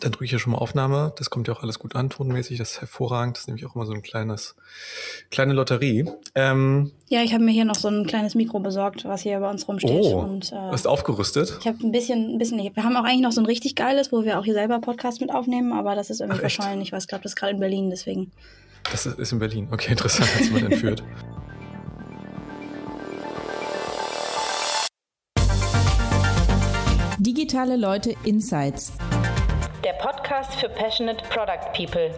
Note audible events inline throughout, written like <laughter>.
Dann drücke ich hier schon mal Aufnahme. Das kommt ja auch alles gut an, tonmäßig. Das ist hervorragend. Das ist nämlich auch immer so ein kleines, kleine Lotterie. Ähm, ja, ich habe mir hier noch so ein kleines Mikro besorgt, was hier bei uns rumsteht. Oh, und, äh, hast aufgerüstet? Ich habe ein bisschen, ein bisschen. Wir haben auch eigentlich noch so ein richtig geiles, wo wir auch hier selber Podcast mit aufnehmen, aber das ist irgendwie Ach, verschollen. Ich weiß, glaube, das ist gerade in Berlin, deswegen. Das ist in Berlin. Okay, <laughs> interessant, als man entführt. Digitale Leute Insights der Podcast für Passionate Product People.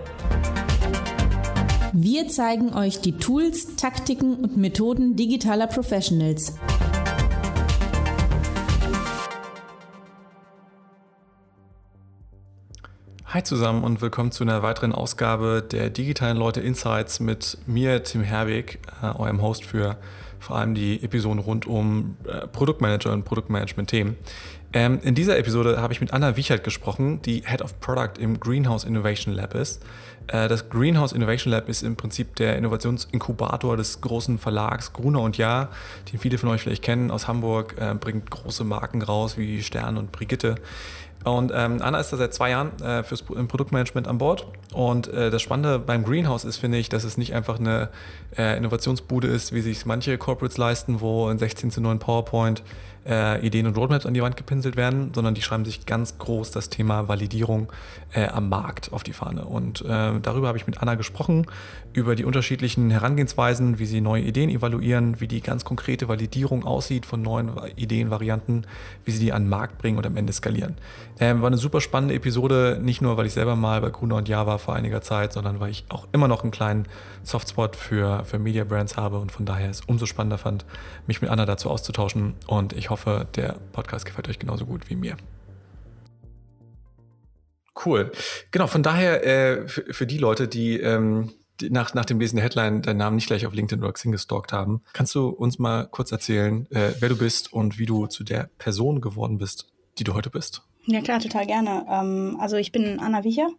Wir zeigen euch die Tools, Taktiken und Methoden digitaler Professionals. Hi zusammen und willkommen zu einer weiteren Ausgabe der digitalen Leute Insights mit mir, Tim Herwig, äh, eurem Host für vor allem die Episoden rund um äh, Produktmanager und Produktmanagement-Themen. Ähm, in dieser Episode habe ich mit Anna Wiechert gesprochen, die Head of Product im Greenhouse Innovation Lab ist. Äh, das Greenhouse Innovation Lab ist im Prinzip der Innovationsinkubator des großen Verlags Gruner und Jahr, den viele von euch vielleicht kennen aus Hamburg, äh, bringt große Marken raus wie Stern und Brigitte. Und ähm, Anna ist da seit zwei Jahren äh, fürs im Produktmanagement an Bord. Und äh, das Spannende beim Greenhouse ist, finde ich, dass es nicht einfach eine äh, Innovationsbude ist, wie sich manche Corporates leisten, wo in 16 zu 9 PowerPoint äh, Ideen und Roadmaps an die Wand gepinselt werden, sondern die schreiben sich ganz groß das Thema Validierung äh, am Markt auf die Fahne. Und äh, darüber habe ich mit Anna gesprochen, über die unterschiedlichen Herangehensweisen, wie sie neue Ideen evaluieren, wie die ganz konkrete Validierung aussieht von neuen Ideen, Varianten, wie sie die an den Markt bringen und am Ende skalieren. Ähm, war eine super spannende Episode, nicht nur, weil ich selber mal bei Gruner und Java vor einiger Zeit, sondern weil ich auch immer noch einen kleinen Softspot für, für Media Brands habe und von daher es umso spannender fand, mich mit Anna dazu auszutauschen und ich hoffe, der Podcast gefällt euch genauso gut wie mir. Cool. Genau, von daher äh, für, für, die Leute, die, ähm, die nach, nach dem Lesen der Headline deinen Namen nicht gleich auf LinkedIn oder Xing gestalkt haben, kannst du uns mal kurz erzählen, äh, wer du bist und wie du zu der Person geworden bist, die du heute bist? Ja klar, total gerne. Ähm, also ich bin Anna Wiecher,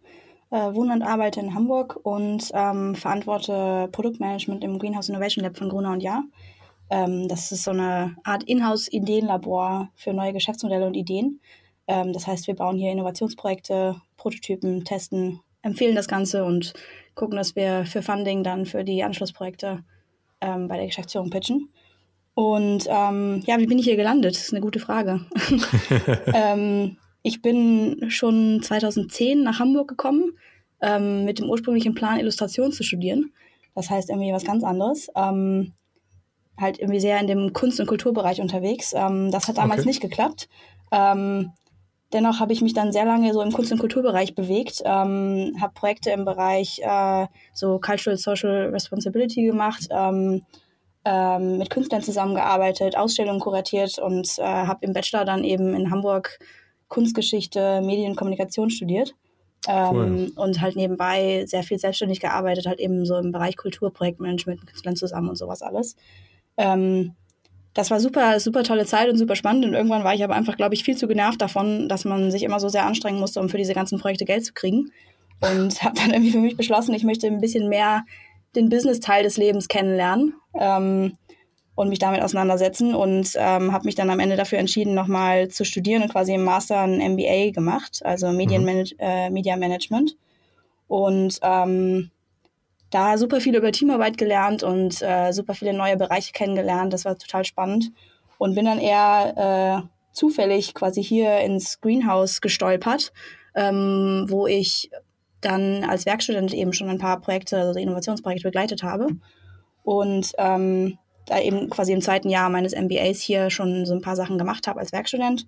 äh, wohne und arbeite in Hamburg und ähm, verantworte Produktmanagement im Greenhouse Innovation Lab von Gruner und Jahr. Ähm, das ist so eine Art Inhouse-Ideenlabor für neue Geschäftsmodelle und Ideen. Ähm, das heißt, wir bauen hier Innovationsprojekte, Prototypen, testen, empfehlen das Ganze und gucken, dass wir für Funding dann für die Anschlussprojekte ähm, bei der Geschäftsführung pitchen. Und ähm, ja, wie bin ich hier gelandet? Das ist eine gute Frage. <laughs> <laughs> ähm, ich bin schon 2010 nach Hamburg gekommen ähm, mit dem ursprünglichen Plan, Illustration zu studieren. Das heißt irgendwie was ganz anderes. Ähm, halt irgendwie sehr in dem Kunst- und Kulturbereich unterwegs. Ähm, das hat damals okay. nicht geklappt. Ähm, dennoch habe ich mich dann sehr lange so im Kunst- und Kulturbereich bewegt, ähm, habe Projekte im Bereich äh, so Cultural Social Responsibility gemacht, ähm, mit Künstlern zusammengearbeitet, Ausstellungen kuratiert und äh, habe im Bachelor dann eben in Hamburg Kunstgeschichte, Medienkommunikation studiert. Ähm, cool. Und halt nebenbei sehr viel selbstständig gearbeitet, halt eben so im Bereich Kultur, Projektmanagement mit Künstlern zusammen und sowas alles. Ähm, das war super, super tolle Zeit und super spannend. Und irgendwann war ich aber einfach, glaube ich, viel zu genervt davon, dass man sich immer so sehr anstrengen musste, um für diese ganzen Projekte Geld zu kriegen. Und <laughs> habe dann irgendwie für mich beschlossen, ich möchte ein bisschen mehr den Business-Teil des Lebens kennenlernen ähm, und mich damit auseinandersetzen. Und ähm, habe mich dann am Ende dafür entschieden, nochmal zu studieren und quasi im Master ein MBA gemacht, also Medienmanage mhm. äh, Media Management. Und ähm, da super viel über Teamarbeit gelernt und äh, super viele neue Bereiche kennengelernt. Das war total spannend. Und bin dann eher äh, zufällig quasi hier ins Greenhouse gestolpert, ähm, wo ich dann als Werkstudent eben schon ein paar Projekte, also Innovationsprojekte begleitet habe. Und ähm, da eben quasi im zweiten Jahr meines MBAs hier schon so ein paar Sachen gemacht habe als Werkstudent.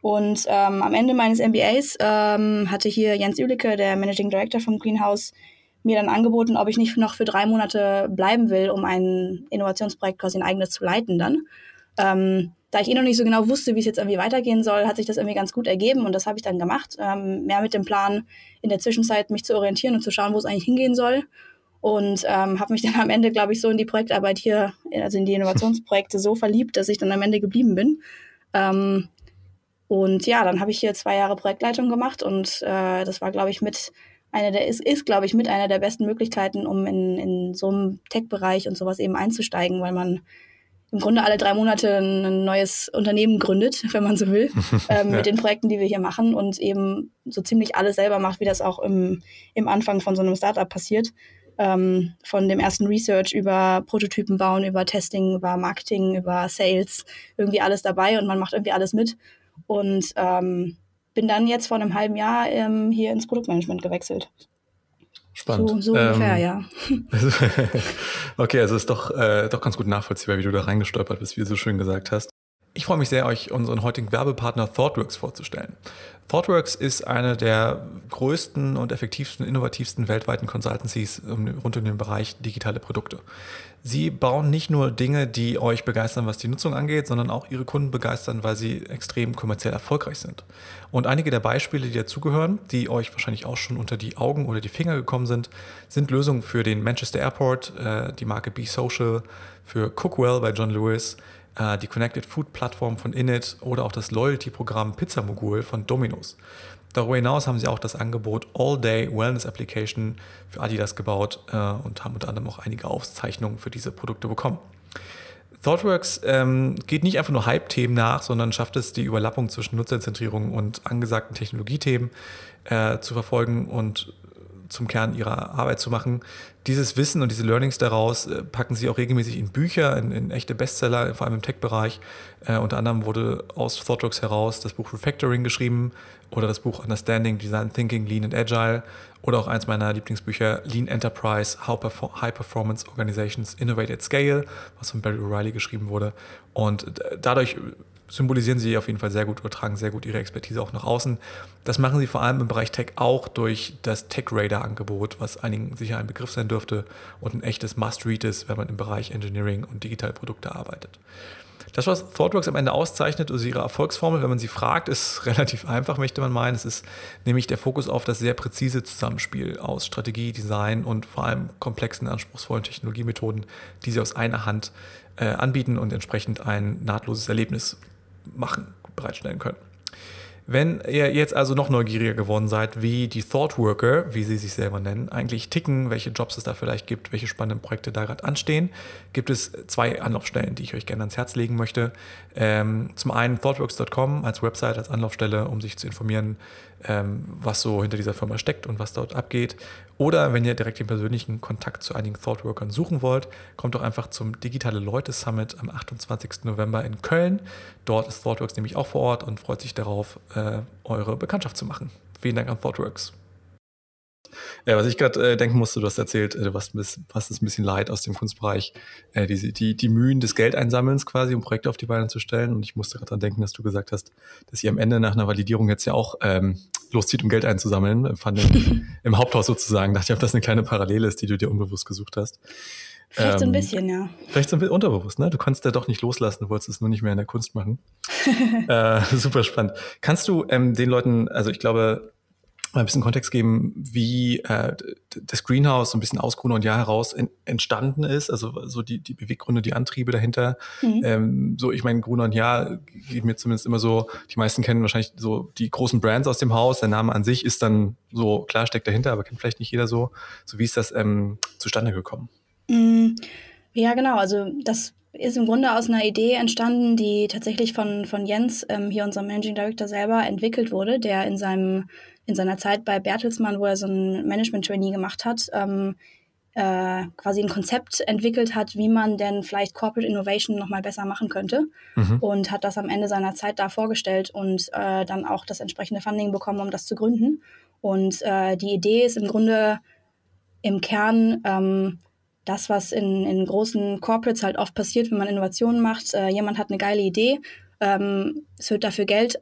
Und ähm, am Ende meines MBAs ähm, hatte hier Jens Ülicke, der Managing Director vom Greenhouse, mir dann angeboten, ob ich nicht noch für drei Monate bleiben will, um ein Innovationsprojekt quasi ein eigenes zu leiten dann. Ähm, da ich eh noch nicht so genau wusste, wie es jetzt irgendwie weitergehen soll, hat sich das irgendwie ganz gut ergeben und das habe ich dann gemacht. Ähm, mehr mit dem Plan, in der Zwischenzeit mich zu orientieren und zu schauen, wo es eigentlich hingehen soll. Und ähm, habe mich <laughs> dann am Ende, glaube ich, so in die Projektarbeit hier, also in die Innovationsprojekte so verliebt, dass ich dann am Ende geblieben bin. Ähm, und ja, dann habe ich hier zwei Jahre Projektleitung gemacht und äh, das war, glaube ich, mit eine der ist, ist glaube ich, mit einer der besten Möglichkeiten, um in, in so einem Tech-Bereich und sowas eben einzusteigen, weil man im Grunde alle drei Monate ein neues Unternehmen gründet, <laughs> wenn man so will, <laughs> ähm, ja. mit den Projekten, die wir hier machen und eben so ziemlich alles selber macht, wie das auch im, im Anfang von so einem Startup passiert. Ähm, von dem ersten Research über Prototypen bauen, über Testing, über Marketing, über Sales, irgendwie alles dabei und man macht irgendwie alles mit. Und ähm, bin dann jetzt vor einem halben Jahr ähm, hier ins Produktmanagement gewechselt. Spannend. So, so ungefähr, ähm, ja. <laughs> okay, also ist doch, äh, doch ganz gut nachvollziehbar, wie du da reingestolpert bist, wie du so schön gesagt hast. Ich freue mich sehr, euch unseren heutigen Werbepartner ThoughtWorks vorzustellen. ThoughtWorks ist eine der größten und effektivsten, innovativsten weltweiten Consultancies rund um den Bereich digitale Produkte. Sie bauen nicht nur Dinge, die euch begeistern, was die Nutzung angeht, sondern auch ihre Kunden begeistern, weil sie extrem kommerziell erfolgreich sind. Und einige der Beispiele, die dazugehören, die euch wahrscheinlich auch schon unter die Augen oder die Finger gekommen sind, sind Lösungen für den Manchester Airport, äh, die Marke Be Social, für Cookwell bei John Lewis, die Connected Food Plattform von Init oder auch das Loyalty-Programm Pizza Mogul von Domino's. Darüber hinaus haben sie auch das Angebot All Day Wellness Application für Adidas gebaut äh, und haben unter anderem auch einige Auszeichnungen für diese Produkte bekommen. ThoughtWorks ähm, geht nicht einfach nur Hype-Themen nach, sondern schafft es, die Überlappung zwischen Nutzerzentrierung und angesagten Technologiethemen äh, zu verfolgen und zum Kern ihrer Arbeit zu machen. Dieses Wissen und diese Learnings daraus äh, packen sie auch regelmäßig in Bücher, in, in echte Bestseller, vor allem im Tech-Bereich. Äh, unter anderem wurde aus ThoughtWorks heraus das Buch Refactoring geschrieben oder das Buch Understanding Design Thinking Lean and Agile oder auch eins meiner Lieblingsbücher Lean Enterprise High Performance Organizations Innovate at Scale, was von Barry O'Reilly geschrieben wurde. Und dadurch symbolisieren sie auf jeden Fall sehr gut, übertragen sehr gut ihre Expertise auch nach außen. Das machen sie vor allem im Bereich Tech auch durch das Tech Radar Angebot, was einigen sicher ein Begriff sein dürfte und ein echtes Must-Read ist, wenn man im Bereich Engineering und Digitalprodukte arbeitet. Das, was ThoughtWorks am Ende auszeichnet, also ihre Erfolgsformel, wenn man sie fragt, ist <laughs> relativ einfach, möchte man meinen. Es ist nämlich der Fokus auf das sehr präzise Zusammenspiel aus Strategie, Design und vor allem komplexen, anspruchsvollen Technologiemethoden, die sie aus einer Hand äh, anbieten und entsprechend ein nahtloses Erlebnis machen, bereitstellen können. Wenn ihr jetzt also noch neugieriger geworden seid, wie die Thought Worker, wie sie sich selber nennen, eigentlich ticken, welche Jobs es da vielleicht gibt, welche spannenden Projekte da gerade anstehen, gibt es zwei Anlaufstellen, die ich euch gerne ans Herz legen möchte. Ähm, zum einen thoughtworks.com als Website, als Anlaufstelle, um sich zu informieren, was so hinter dieser Firma steckt und was dort abgeht. Oder wenn ihr direkt den persönlichen Kontakt zu einigen Thoughtworkern suchen wollt, kommt doch einfach zum Digitale Leute Summit am 28. November in Köln. Dort ist Thoughtworks nämlich auch vor Ort und freut sich darauf, äh, eure Bekanntschaft zu machen. Vielen Dank an Thoughtworks. Ja, was ich gerade äh, denken musste, du hast erzählt, äh, was, was ist ein bisschen leid aus dem Kunstbereich, äh, die, die, die Mühen des Geldeinsammelns quasi, um Projekte auf die Beine zu stellen. Und ich musste gerade daran denken, dass du gesagt hast, dass ihr am Ende nach einer Validierung jetzt ja auch ähm, loszieht, um Geld einzusammeln. Fand ich <laughs> im Haupthaus sozusagen. Dachte ich, ob das eine kleine Parallele ist, die du dir unbewusst gesucht hast. Vielleicht ähm, so ein ähm, bisschen, ja. Vielleicht so ein bisschen unterbewusst, ne? Du kannst ja doch nicht loslassen, du wolltest es nur nicht mehr in der Kunst machen. <laughs> äh, <laughs> super spannend. Kannst du ähm, den Leuten, also ich glaube, ein bisschen Kontext geben, wie äh, das Greenhouse so ein bisschen aus Gruner und Jahr heraus in, entstanden ist, also so die, die Beweggründe, die Antriebe dahinter. Mhm. Ähm, so, ich meine, Gruner und Jahr geht mir zumindest immer so, die meisten kennen wahrscheinlich so die großen Brands aus dem Haus, der Name an sich ist dann so, klar steckt dahinter, aber kennt vielleicht nicht jeder so. So wie ist das ähm, zustande gekommen? Mhm. Ja, genau, also das ist im Grunde aus einer Idee entstanden, die tatsächlich von, von Jens, ähm, hier unserem Managing Director selber, entwickelt wurde, der in seinem in seiner Zeit bei Bertelsmann, wo er so ein Management-Trainee gemacht hat, ähm, äh, quasi ein Konzept entwickelt hat, wie man denn vielleicht Corporate Innovation nochmal besser machen könnte mhm. und hat das am Ende seiner Zeit da vorgestellt und äh, dann auch das entsprechende Funding bekommen, um das zu gründen. Und äh, die Idee ist im Grunde im Kern ähm, das, was in, in großen Corporates halt oft passiert, wenn man Innovationen macht. Äh, jemand hat eine geile Idee, ähm, es wird dafür Geld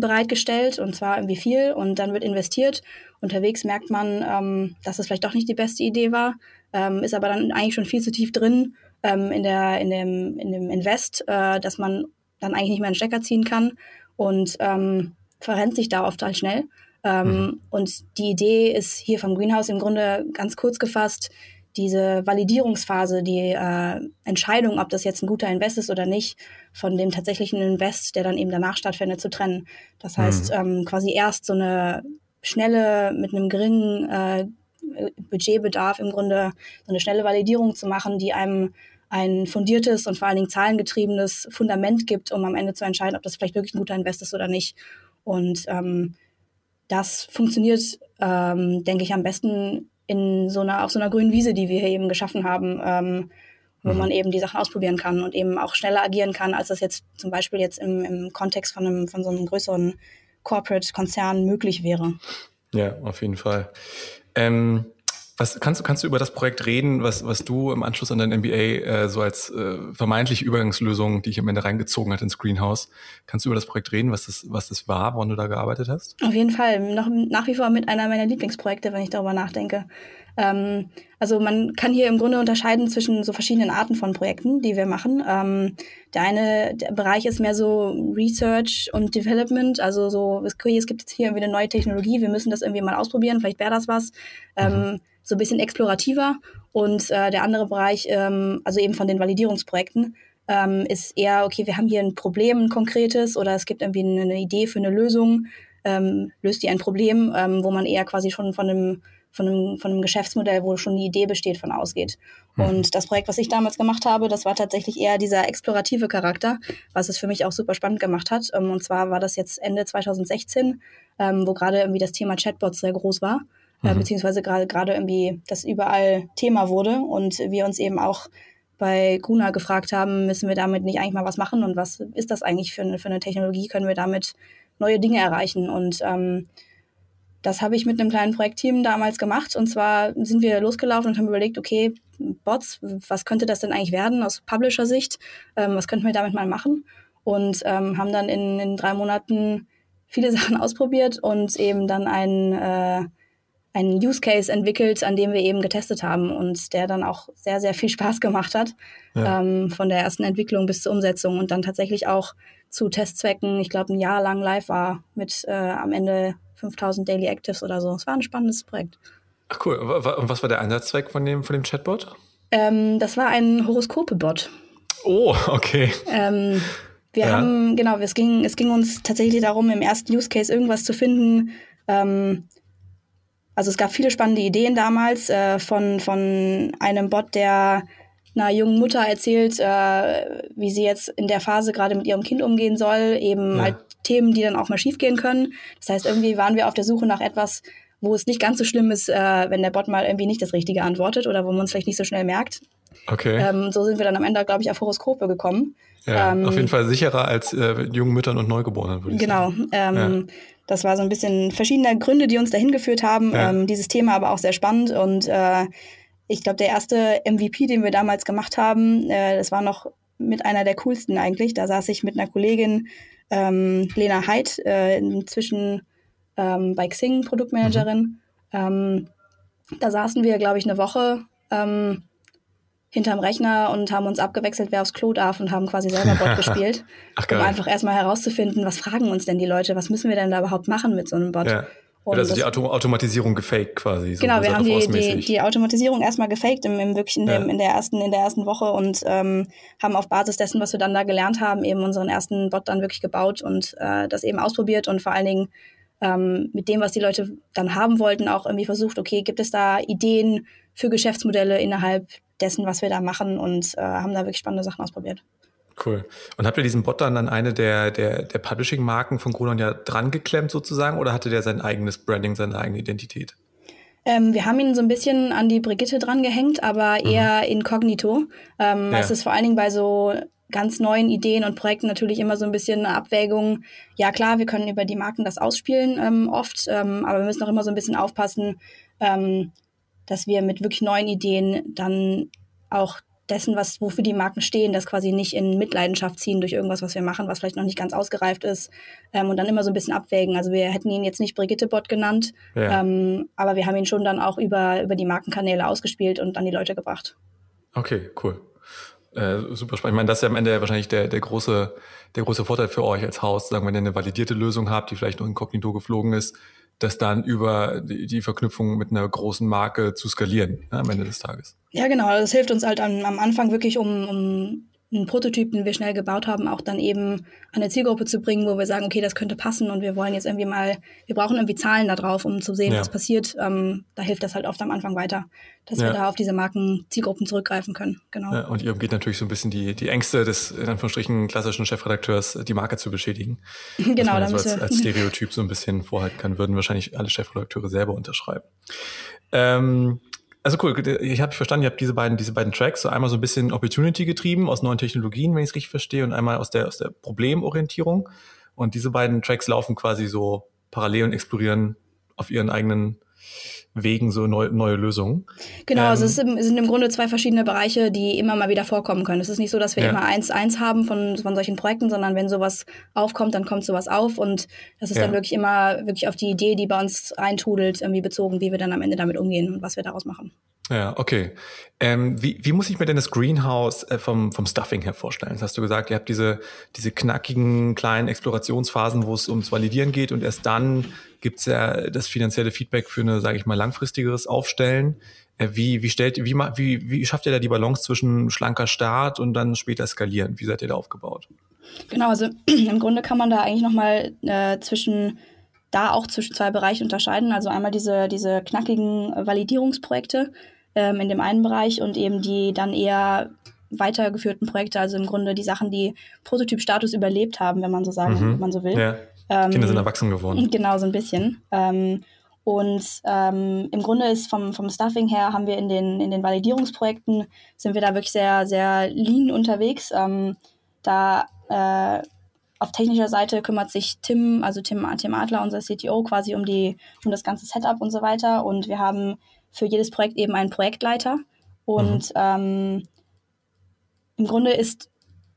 bereitgestellt und zwar irgendwie viel und dann wird investiert. Unterwegs merkt man, ähm, dass es vielleicht doch nicht die beste Idee war, ähm, ist aber dann eigentlich schon viel zu tief drin ähm, in, der, in, dem, in dem Invest, äh, dass man dann eigentlich nicht mehr einen Stecker ziehen kann und ähm, verrennt sich da oft halt schnell. Ähm, mhm. Und die Idee ist hier vom Greenhouse im Grunde ganz kurz gefasst, diese Validierungsphase, die äh, Entscheidung, ob das jetzt ein guter Invest ist oder nicht, von dem tatsächlichen Invest, der dann eben danach stattfindet, zu trennen. Das heißt, mhm. ähm, quasi erst so eine schnelle, mit einem geringen äh, Budgetbedarf im Grunde so eine schnelle Validierung zu machen, die einem ein fundiertes und vor allen Dingen zahlengetriebenes Fundament gibt, um am Ende zu entscheiden, ob das vielleicht wirklich ein guter Invest ist oder nicht. Und ähm, das funktioniert, ähm, denke ich, am besten in so einer, auf so einer grünen Wiese, die wir hier eben geschaffen haben, ähm, wo mhm. man eben die Sachen ausprobieren kann und eben auch schneller agieren kann, als das jetzt zum Beispiel jetzt im, im Kontext von, einem, von so einem größeren Corporate-Konzern möglich wäre. Ja, auf jeden Fall. Ähm, was kannst du kannst du über das Projekt reden, was was du im Anschluss an dein MBA äh, so als äh, vermeintliche Übergangslösung, die ich am Ende reingezogen hat ins Greenhouse, kannst du über das Projekt reden, was das was das war, woran du da gearbeitet hast? Auf jeden Fall, noch nach wie vor mit einer meiner Lieblingsprojekte, wenn ich darüber nachdenke. Ähm, also man kann hier im Grunde unterscheiden zwischen so verschiedenen Arten von Projekten, die wir machen. Ähm, der eine der Bereich ist mehr so Research und Development, also so, okay, es gibt jetzt hier irgendwie eine neue Technologie, wir müssen das irgendwie mal ausprobieren, vielleicht wäre das was. Ähm, mhm so ein bisschen explorativer. Und äh, der andere Bereich, ähm, also eben von den Validierungsprojekten, ähm, ist eher, okay, wir haben hier ein Problem, ein konkretes, oder es gibt irgendwie eine, Idee für eine Lösung, ähm, löst die ein Problem, ähm, wo man eher quasi schon von einem, von, einem, von einem Geschäftsmodell, wo schon die Idee besteht, von ausgeht. Mhm. Und das Projekt, was ich damals gemacht habe, das war tatsächlich eher dieser explorative Charakter, was es für mich auch super spannend gemacht hat. Ähm, und zwar war das jetzt Ende 2016, ähm, wo gerade irgendwie das Thema Chatbots sehr groß war äh, mhm. beziehungsweise gerade gerade irgendwie das überall Thema wurde und wir uns eben auch bei Kuna gefragt haben, müssen wir damit nicht eigentlich mal was machen und was ist das eigentlich für eine, für eine Technologie, können wir damit neue Dinge erreichen? Und ähm, das habe ich mit einem kleinen Projektteam damals gemacht und zwar sind wir losgelaufen und haben überlegt, okay, Bots, was könnte das denn eigentlich werden aus Publisher-Sicht, ähm, was könnten wir damit mal machen? Und ähm, haben dann in, in drei Monaten viele <laughs> Sachen ausprobiert und eben dann ein äh, einen Use Case entwickelt, an dem wir eben getestet haben und der dann auch sehr, sehr viel Spaß gemacht hat, ja. ähm, von der ersten Entwicklung bis zur Umsetzung und dann tatsächlich auch zu Testzwecken, ich glaube, ein Jahr lang live war mit äh, am Ende 5000 Daily Actives oder so. Es war ein spannendes Projekt. Ach cool. Und was war der Einsatzzweck von dem, von dem Chatbot? Ähm, das war ein Horoskope-Bot. Oh, okay. Ähm, wir ja. haben, genau, es ging, es ging uns tatsächlich darum, im ersten Use Case irgendwas zu finden, ähm, also es gab viele spannende Ideen damals äh, von, von einem Bot, der einer jungen Mutter erzählt, äh, wie sie jetzt in der Phase gerade mit ihrem Kind umgehen soll, eben ja. halt Themen, die dann auch mal schiefgehen können. Das heißt, irgendwie waren wir auf der Suche nach etwas, wo es nicht ganz so schlimm ist, äh, wenn der Bot mal irgendwie nicht das Richtige antwortet oder wo man es vielleicht nicht so schnell merkt. Okay. Ähm, so sind wir dann am Ende, glaube ich, auf Horoskope gekommen. Ja, ähm, auf jeden Fall sicherer als äh, jungen Müttern und Neugeborenen, würde ich genau, sagen. Genau. Ähm, ja. Das war so ein bisschen verschiedene Gründe, die uns dahin geführt haben. Ja. Ähm, dieses Thema aber auch sehr spannend und äh, ich glaube, der erste MVP, den wir damals gemacht haben, äh, das war noch mit einer der coolsten eigentlich. Da saß ich mit einer Kollegin, ähm, Lena Heid, äh, inzwischen ähm, bei Xing Produktmanagerin. Mhm. Ähm, da saßen wir, glaube ich, eine Woche ähm, hinterm Rechner und haben uns abgewechselt, wer aufs Klo darf und haben quasi selber Bot <laughs> gespielt, Ach, um einfach erstmal herauszufinden, was fragen uns denn die Leute, was müssen wir denn da überhaupt machen mit so einem Bot. Ja. Und also die Auto Automatisierung gefaked quasi. So genau, wir haben die, die, die, Automatisierung erstmal gefaked im, im wirklich in, dem, ja. in, der ersten, in der ersten Woche und ähm, haben auf Basis dessen, was wir dann da gelernt haben, eben unseren ersten Bot dann wirklich gebaut und äh, das eben ausprobiert und vor allen Dingen ähm, mit dem, was die Leute dann haben wollten, auch irgendwie versucht, okay, gibt es da Ideen für Geschäftsmodelle innerhalb dessen, was wir da machen und äh, haben da wirklich spannende Sachen ausprobiert. Cool. Und habt ihr diesen Bot dann an eine der, der, der Publishing-Marken von Gronon ja dran geklemmt sozusagen oder hatte der sein eigenes Branding, seine eigene Identität? Ähm, wir haben ihn so ein bisschen an die Brigitte dran gehängt, aber mhm. eher mhm. inkognito. Ähm, ja. Es ist vor allen Dingen bei so ganz neuen Ideen und Projekten natürlich immer so ein bisschen eine Abwägung. Ja klar, wir können über die Marken das ausspielen ähm, oft, ähm, aber wir müssen auch immer so ein bisschen aufpassen, ähm, dass wir mit wirklich neuen Ideen dann auch dessen, was, wofür die Marken stehen, das quasi nicht in Mitleidenschaft ziehen durch irgendwas, was wir machen, was vielleicht noch nicht ganz ausgereift ist ähm, und dann immer so ein bisschen abwägen. Also wir hätten ihn jetzt nicht Brigitte-Bot genannt, ja. ähm, aber wir haben ihn schon dann auch über, über die Markenkanäle ausgespielt und an die Leute gebracht. Okay, cool. Äh, super spannend. Ich meine, das ist ja am Ende wahrscheinlich der, der, große, der große Vorteil für euch als Haus, sagen, wenn ihr eine validierte Lösung habt, die vielleicht noch inkognito geflogen ist, das dann über die, Verknüpfung mit einer großen Marke zu skalieren ne, am Ende des Tages. Ja, genau. Das hilft uns halt am, am Anfang wirklich, um, um einen Prototyp, den wir schnell gebaut haben, auch dann eben an eine Zielgruppe zu bringen, wo wir sagen, okay, das könnte passen und wir wollen jetzt irgendwie mal, wir brauchen irgendwie Zahlen da drauf, um zu sehen, ja. was passiert. Ähm, da hilft das halt oft am Anfang weiter, dass ja. wir da auf diese Marken-Zielgruppen zurückgreifen können. Genau. Ja, und ihr umgeht natürlich so ein bisschen die, die Ängste des, in Anführungsstrichen, klassischen Chefredakteurs, die Marke zu beschädigen. <laughs> genau, da so als, als <laughs> Stereotyp so ein bisschen vorhalten kann, würden wahrscheinlich alle Chefredakteure selber unterschreiben. Ähm, also cool, ich habe verstanden, ihr habt diese beiden, diese beiden Tracks, so einmal so ein bisschen Opportunity getrieben aus neuen Technologien, wenn ich es richtig verstehe, und einmal aus der, aus der Problemorientierung. Und diese beiden Tracks laufen quasi so parallel und explorieren auf ihren eigenen Wegen so neu, neue Lösungen. Genau, ähm, also es sind, im Grunde zwei verschiedene Bereiche, die immer mal wieder vorkommen können. Es ist nicht so, dass wir ja. immer eins, eins haben von, von solchen Projekten, sondern wenn sowas aufkommt, dann kommt sowas auf und das ist ja. dann wirklich immer wirklich auf die Idee, die bei uns eintudelt, irgendwie bezogen, wie wir dann am Ende damit umgehen und was wir daraus machen. Ja, okay. Ähm, wie, wie muss ich mir denn das Greenhouse äh, vom, vom Stuffing her vorstellen? Das hast du gesagt, ihr habt diese, diese knackigen kleinen Explorationsphasen, wo es ums Validieren geht und erst dann gibt es ja das finanzielle Feedback für eine, sage ich mal, langfristigeres Aufstellen. Äh, wie, wie, stellt, wie, wie, wie schafft ihr da die Balance zwischen schlanker Start und dann später skalieren? Wie seid ihr da aufgebaut? Genau, also <clears throat> im Grunde kann man da eigentlich nochmal äh, zwischen da auch zwischen zwei Bereichen unterscheiden. Also einmal diese, diese knackigen Validierungsprojekte, ähm, in dem einen Bereich und eben die dann eher weitergeführten Projekte, also im Grunde die Sachen, die Prototyp-Status überlebt haben, wenn man so sagen, mhm. wenn man so will. Ja. Ähm, Kinder sind erwachsen geworden. <laughs> Genau, so ein bisschen. Ähm, und ähm, im Grunde ist vom, vom Stuffing her haben wir in den, in den Validierungsprojekten sind wir da wirklich sehr, sehr lean unterwegs. Ähm, da äh, auf technischer Seite kümmert sich Tim, also Tim, Tim Adler, unser CTO, quasi um die, um das ganze Setup und so weiter. Und wir haben für jedes Projekt eben einen Projektleiter. Und mhm. ähm, im Grunde ist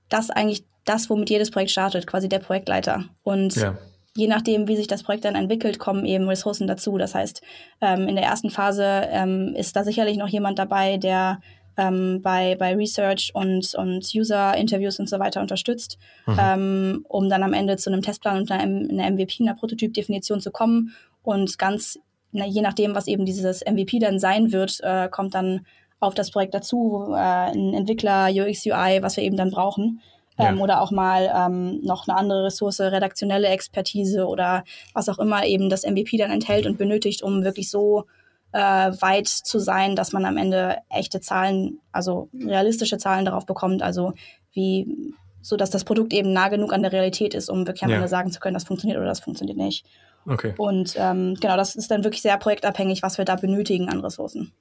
das eigentlich das, womit jedes Projekt startet, quasi der Projektleiter. Und ja. je nachdem, wie sich das Projekt dann entwickelt, kommen eben Ressourcen dazu. Das heißt, ähm, in der ersten Phase ähm, ist da sicherlich noch jemand dabei, der ähm, bei, bei Research und, und User-Interviews und so weiter unterstützt, mhm. ähm, um dann am Ende zu einem Testplan und einer, einer MVP, einer Prototypdefinition zu kommen und ganz na, je nachdem, was eben dieses MVP dann sein wird, äh, kommt dann auf das Projekt dazu, äh, ein Entwickler, UX, UI, was wir eben dann brauchen. Ähm, ja. Oder auch mal ähm, noch eine andere Ressource, redaktionelle Expertise oder was auch immer eben das MVP dann enthält und benötigt, um wirklich so äh, weit zu sein, dass man am Ende echte Zahlen, also realistische Zahlen darauf bekommt, also wie, so dass das Produkt eben nah genug an der Realität ist, um wirklich am ja. Ende sagen zu können, das funktioniert oder das funktioniert nicht. Okay. Und ähm, genau, das ist dann wirklich sehr projektabhängig, was wir da benötigen an Ressourcen.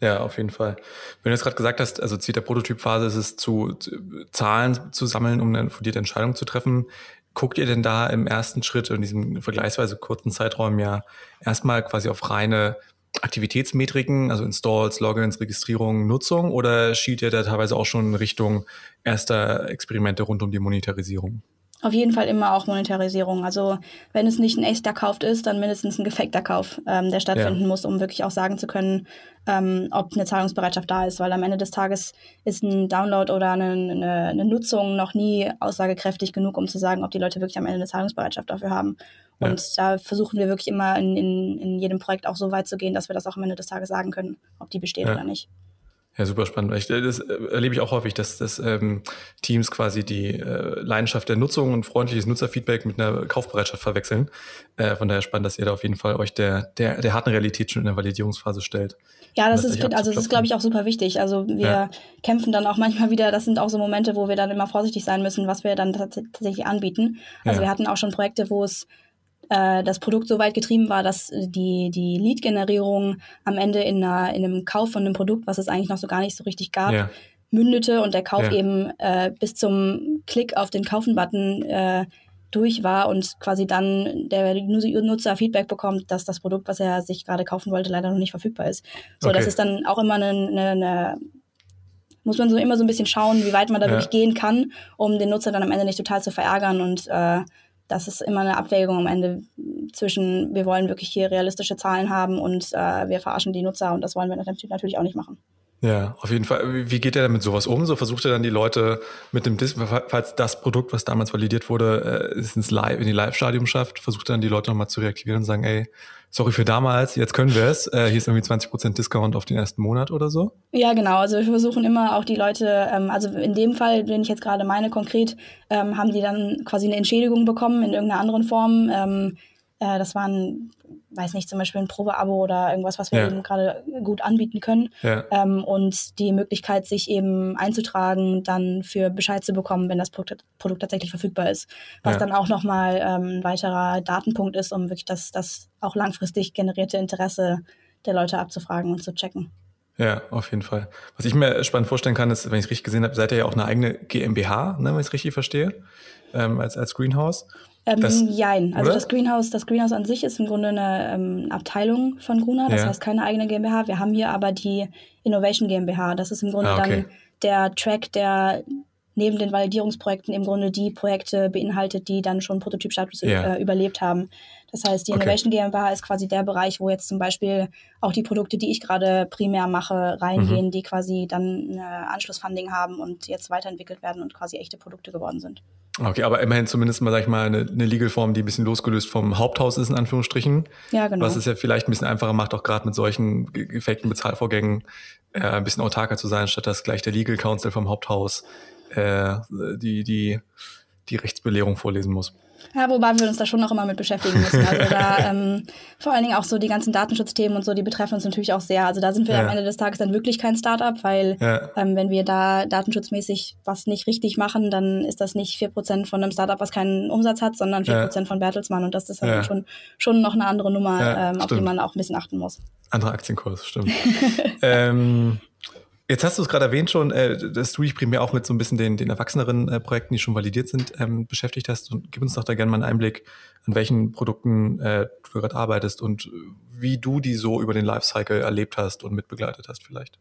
Ja, auf jeden Fall. Wenn du jetzt gerade gesagt hast, also Ziel der Prototypphase ist es, zu, zu, Zahlen zu sammeln, um eine fundierte Entscheidung zu treffen. Guckt ihr denn da im ersten Schritt in diesem vergleichsweise kurzen Zeitraum ja erstmal quasi auf reine Aktivitätsmetriken, also Installs, Logins, Registrierung, Nutzung oder schielt ihr da teilweise auch schon in Richtung erster Experimente rund um die Monetarisierung? Auf jeden Fall immer auch Monetarisierung. Also wenn es nicht ein echter Kauf ist, dann mindestens ein gefakter Kauf, ähm, der stattfinden ja. muss, um wirklich auch sagen zu können, ähm, ob eine Zahlungsbereitschaft da ist. Weil am Ende des Tages ist ein Download oder eine, eine, eine, Nutzung noch nie aussagekräftig genug, um zu sagen, ob die Leute wirklich am Ende eine Zahlungsbereitschaft dafür haben. Und ja. da versuchen wir wirklich immer in, in, in jedem Projekt auch so weit zu gehen, dass wir das auch am Ende des Tages sagen können, ob die besteht ja. oder nicht. Ja, super spannend. Ich, das erlebe ich auch häufig, dass, dass ähm, Teams quasi die äh, Leidenschaft der Nutzung und freundliches Nutzerfeedback mit einer Kaufbereitschaft verwechseln. Äh, von daher spannend, dass ihr da auf jeden Fall euch der, der, der harten Realität schon in der Validierungsphase stellt. Ja, das ist, also das ist, glaube ich, auch super wichtig. Also wir ja. kämpfen dann auch manchmal wieder, das sind auch so Momente, wo wir dann immer vorsichtig sein müssen, was wir dann tatsächlich anbieten. Also ja. wir hatten auch schon Projekte, wo es äh, das Produkt so weit getrieben war, dass die, die Lead-Generierung am Ende in, einer, in einem Kauf von einem Produkt, was es eigentlich noch so gar nicht so richtig gab, ja. mündete und der Kauf ja. eben äh, bis zum Klick auf den Kaufen-Button äh, durch war und quasi dann der Nutzer Feedback bekommt, dass das Produkt, was er sich gerade kaufen wollte, leider noch nicht verfügbar ist. So, okay. das ist dann auch immer eine, eine, eine muss man so immer so ein bisschen schauen, wie weit man da ja. wirklich gehen kann, um den Nutzer dann am Ende nicht total zu verärgern und äh, das ist immer eine Abwägung am Ende zwischen, wir wollen wirklich hier realistische Zahlen haben und äh, wir verarschen die Nutzer und das wollen wir natürlich auch nicht machen. Ja, auf jeden Fall. Wie geht er damit sowas um? So versucht er dann die Leute mit dem Dis, falls das Produkt, was damals validiert wurde, äh, ins Live, in die Live-Stadium schafft, versucht er dann die Leute nochmal zu reaktivieren und sagen, ey, sorry für damals, jetzt können wir es. Äh, hier ist irgendwie 20% Discount auf den ersten Monat oder so. Ja, genau. Also wir versuchen immer auch die Leute, ähm, also in dem Fall, den ich jetzt gerade meine konkret, ähm, haben die dann quasi eine Entschädigung bekommen in irgendeiner anderen Form. Ähm, äh, das waren weiß nicht, zum Beispiel ein Probeabo oder irgendwas, was wir ja. eben gerade gut anbieten können. Ja. Ähm, und die Möglichkeit, sich eben einzutragen, dann für Bescheid zu bekommen, wenn das Produkt, Produkt tatsächlich verfügbar ist. Was ja. dann auch nochmal ähm, ein weiterer Datenpunkt ist, um wirklich das, das auch langfristig generierte Interesse der Leute abzufragen und zu checken. Ja, auf jeden Fall. Was ich mir spannend vorstellen kann, ist, wenn ich es richtig gesehen habe, seid ihr ja auch eine eigene GmbH, ne, wenn ich es richtig verstehe, ähm, als, als Greenhouse. Ähm, das, jein. Also oder? das Greenhouse, das Greenhouse an sich ist im Grunde eine ähm, Abteilung von Gruner, das ja. heißt keine eigene GmbH. Wir haben hier aber die Innovation GmbH. Das ist im Grunde ah, okay. dann der Track, der neben den Validierungsprojekten im Grunde die Projekte beinhaltet, die dann schon Prototypstatus ja. äh, überlebt haben. Das heißt, die okay. Innovation GmbH ist quasi der Bereich, wo jetzt zum Beispiel auch die Produkte, die ich gerade primär mache, reingehen, mhm. die quasi dann Anschlussfunding haben und jetzt weiterentwickelt werden und quasi echte Produkte geworden sind. Okay, aber immerhin zumindest mal, sag ich mal, eine, eine Legal-Form, die ein bisschen losgelöst vom Haupthaus ist, in Anführungsstrichen. Ja, genau. Was es ja vielleicht ein bisschen einfacher macht, auch gerade mit solchen gefakten Bezahlvorgängen äh, ein bisschen autarker zu sein, statt dass gleich der Legal Counsel vom Haupthaus äh, die, die, die Rechtsbelehrung vorlesen muss. Ja, wobei wir uns da schon noch immer mit beschäftigen müssen. Also da <laughs> ähm, vor allen Dingen auch so die ganzen Datenschutzthemen und so, die betreffen uns natürlich auch sehr. Also da sind wir ja. am Ende des Tages dann wirklich kein Startup, weil ja. ähm, wenn wir da datenschutzmäßig was nicht richtig machen, dann ist das nicht 4% von einem Startup, was keinen Umsatz hat, sondern 4% ja. von Bertelsmann. Und das ist dann schon, schon noch eine andere Nummer, ähm, auf die man auch ein bisschen achten muss. Anderer Aktienkurs, stimmt. <laughs> Jetzt hast du es gerade erwähnt schon, äh, dass du dich primär auch mit so ein bisschen den, den erwachseneren äh, Projekten, die schon validiert sind, ähm, beschäftigt hast. Und gib uns doch da gerne mal einen Einblick, an welchen Produkten äh, du gerade arbeitest und wie du die so über den Lifecycle erlebt hast und mitbegleitet hast vielleicht.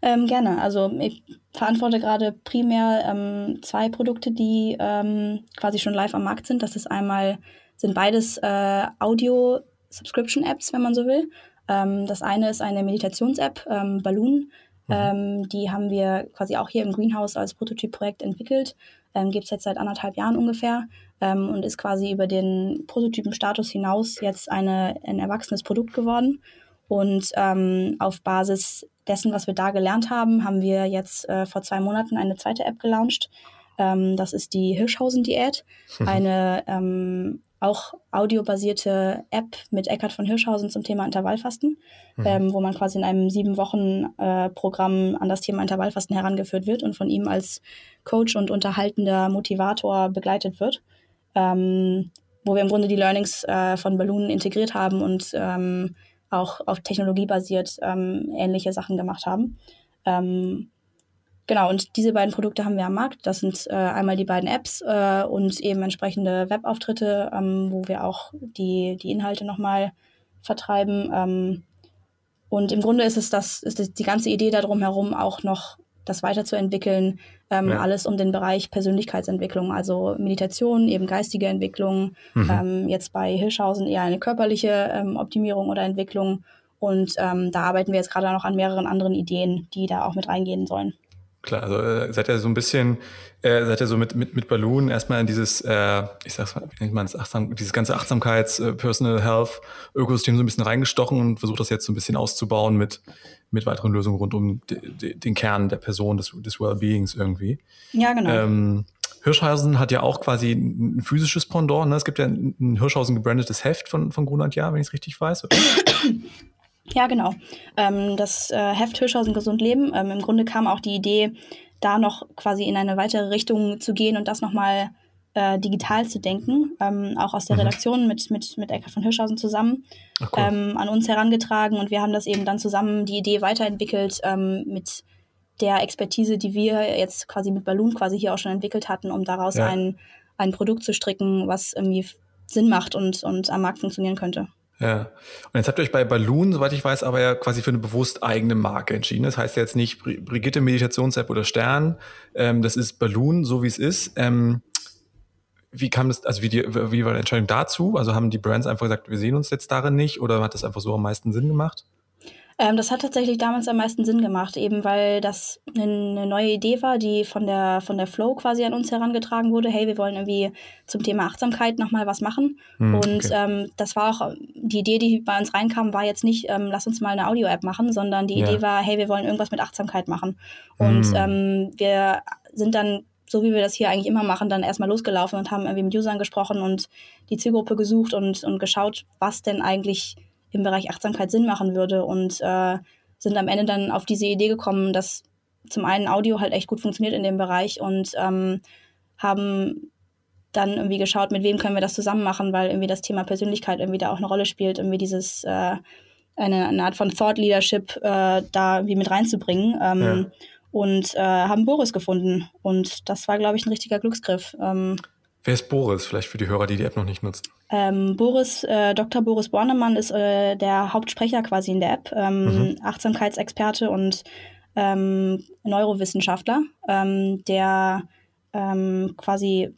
Ähm, gerne. Also ich verantworte gerade primär ähm, zwei Produkte, die ähm, quasi schon live am Markt sind. Das ist einmal, sind beides Audio-Subscription-Apps, wenn man so will. Ähm, das eine ist eine Meditations-App, Balloon. Mhm. Ähm, die haben wir quasi auch hier im Greenhouse als Prototypprojekt entwickelt. Ähm, Gibt es jetzt seit anderthalb Jahren ungefähr ähm, und ist quasi über den Prototypenstatus hinaus jetzt eine, ein erwachsenes Produkt geworden. Und ähm, auf Basis dessen, was wir da gelernt haben, haben wir jetzt äh, vor zwei Monaten eine zweite App gelauncht. Ähm, das ist die Hirschhausen-Diät, <laughs> eine ähm, auch audiobasierte App mit Eckhard von Hirschhausen zum Thema Intervallfasten, mhm. ähm, wo man quasi in einem sieben Wochen äh, Programm an das Thema Intervallfasten herangeführt wird und von ihm als Coach und unterhaltender Motivator begleitet wird. Ähm, wo wir im Grunde die Learnings äh, von Balloon integriert haben und ähm, auch auf Technologie basiert ähm, ähnliche Sachen gemacht haben. Genau, und diese beiden Produkte haben wir am Markt. Das sind äh, einmal die beiden Apps äh, und eben entsprechende Webauftritte, ähm, wo wir auch die, die Inhalte nochmal vertreiben. Ähm, und im Grunde ist es das, ist es die ganze Idee darum herum auch noch das weiterzuentwickeln, ähm, ja. alles um den Bereich Persönlichkeitsentwicklung, also Meditation, eben geistige Entwicklung, mhm. ähm, jetzt bei Hirschhausen eher eine körperliche ähm, Optimierung oder Entwicklung. Und ähm, da arbeiten wir jetzt gerade noch an mehreren anderen Ideen, die da auch mit reingehen sollen. Klar, also äh, seid ihr so ein bisschen, äh, seid ihr so mit, mit, mit Balloon erstmal in dieses, äh, ich sag's mal, wie nennt man es, Achtsam, dieses ganze Achtsamkeits-, äh, Personal Health Ökosystem so ein bisschen reingestochen und versucht das jetzt so ein bisschen auszubauen mit, mit weiteren Lösungen rund um de, de, den Kern der Person, des, des Wellbeings irgendwie. Ja, genau. Ähm, Hirschhausen hat ja auch quasi ein physisches Pendant. Ne? Es gibt ja ein, ein Hirschhausen gebrandetes Heft von, von Grunland Jahr, wenn ich es richtig weiß. Ja, genau. Ähm, das äh, Heft Hirschhausen Gesund Leben. Ähm, Im Grunde kam auch die Idee, da noch quasi in eine weitere Richtung zu gehen und das nochmal äh, digital zu denken, ähm, auch aus der mhm. Redaktion mit, mit, mit Eckhard von Hirschhausen zusammen Ach, cool. ähm, an uns herangetragen und wir haben das eben dann zusammen die Idee weiterentwickelt ähm, mit der Expertise, die wir jetzt quasi mit Balloon quasi hier auch schon entwickelt hatten, um daraus ja. ein, ein Produkt zu stricken, was irgendwie Sinn macht und, und am Markt funktionieren könnte. Ja. Und jetzt habt ihr euch bei Balloon, soweit ich weiß, aber ja quasi für eine bewusst eigene Marke entschieden. Das heißt ja jetzt nicht Brigitte Meditations-App oder Stern. Ähm, das ist Balloon, so wie es ist. Ähm, wie kam das, also wie, die, wie war die Entscheidung dazu? Also haben die Brands einfach gesagt, wir sehen uns jetzt darin nicht oder hat das einfach so am meisten Sinn gemacht? Ähm, das hat tatsächlich damals am meisten Sinn gemacht, eben weil das eine neue Idee war, die von der, von der Flow quasi an uns herangetragen wurde. Hey, wir wollen irgendwie zum Thema Achtsamkeit nochmal was machen. Hm, und okay. ähm, das war auch die Idee, die bei uns reinkam, war jetzt nicht, ähm, lass uns mal eine Audio-App machen, sondern die ja. Idee war, hey, wir wollen irgendwas mit Achtsamkeit machen. Und hm. Ähm, wir sind dann so wie wir das hier eigentlich immer machen, dann erstmal losgelaufen und haben irgendwie mit Usern gesprochen und die Zielgruppe gesucht und, und geschaut, was denn eigentlich im Bereich Achtsamkeit Sinn machen würde und äh, sind am Ende dann auf diese Idee gekommen, dass zum einen Audio halt echt gut funktioniert in dem Bereich und ähm, haben dann irgendwie geschaut, mit wem können wir das zusammen machen, weil irgendwie das Thema Persönlichkeit irgendwie da auch eine Rolle spielt, irgendwie dieses äh, eine, eine Art von Thought Leadership äh, da irgendwie mit reinzubringen. Ähm, ja. Und äh, haben Boris gefunden. Und das war, glaube ich, ein richtiger Glücksgriff. Ähm, Wer ist Boris? Vielleicht für die Hörer, die die App noch nicht nutzen. Ähm, Boris, äh, Dr. Boris Bornemann ist äh, der Hauptsprecher quasi in der App, ähm, mhm. Achtsamkeitsexperte und ähm, Neurowissenschaftler, ähm, der ähm, quasi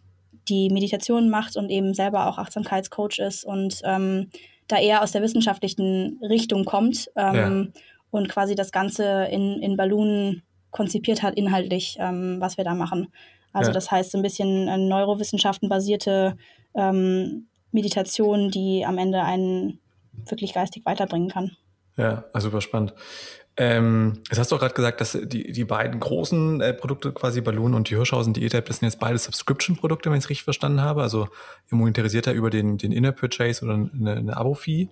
die Meditation macht und eben selber auch Achtsamkeitscoach ist und ähm, da eher aus der wissenschaftlichen Richtung kommt ja. und quasi das Ganze in, in Balloon konzipiert hat, inhaltlich, was wir da machen. Also ja. das heißt, so ein bisschen äh, Neurowissenschaften-basierte ähm, Meditation, die am Ende einen wirklich geistig weiterbringen kann. Ja, also super spannend. Ähm, jetzt hast du auch gerade gesagt, dass die, die beiden großen äh, Produkte, quasi Balloon und die Hirschhausen Diät-App, das sind jetzt beide Subscription-Produkte, wenn ich es richtig verstanden habe. Also ihr monetarisiert ja über den, den Inner-Purchase oder eine, eine Abo-Fee.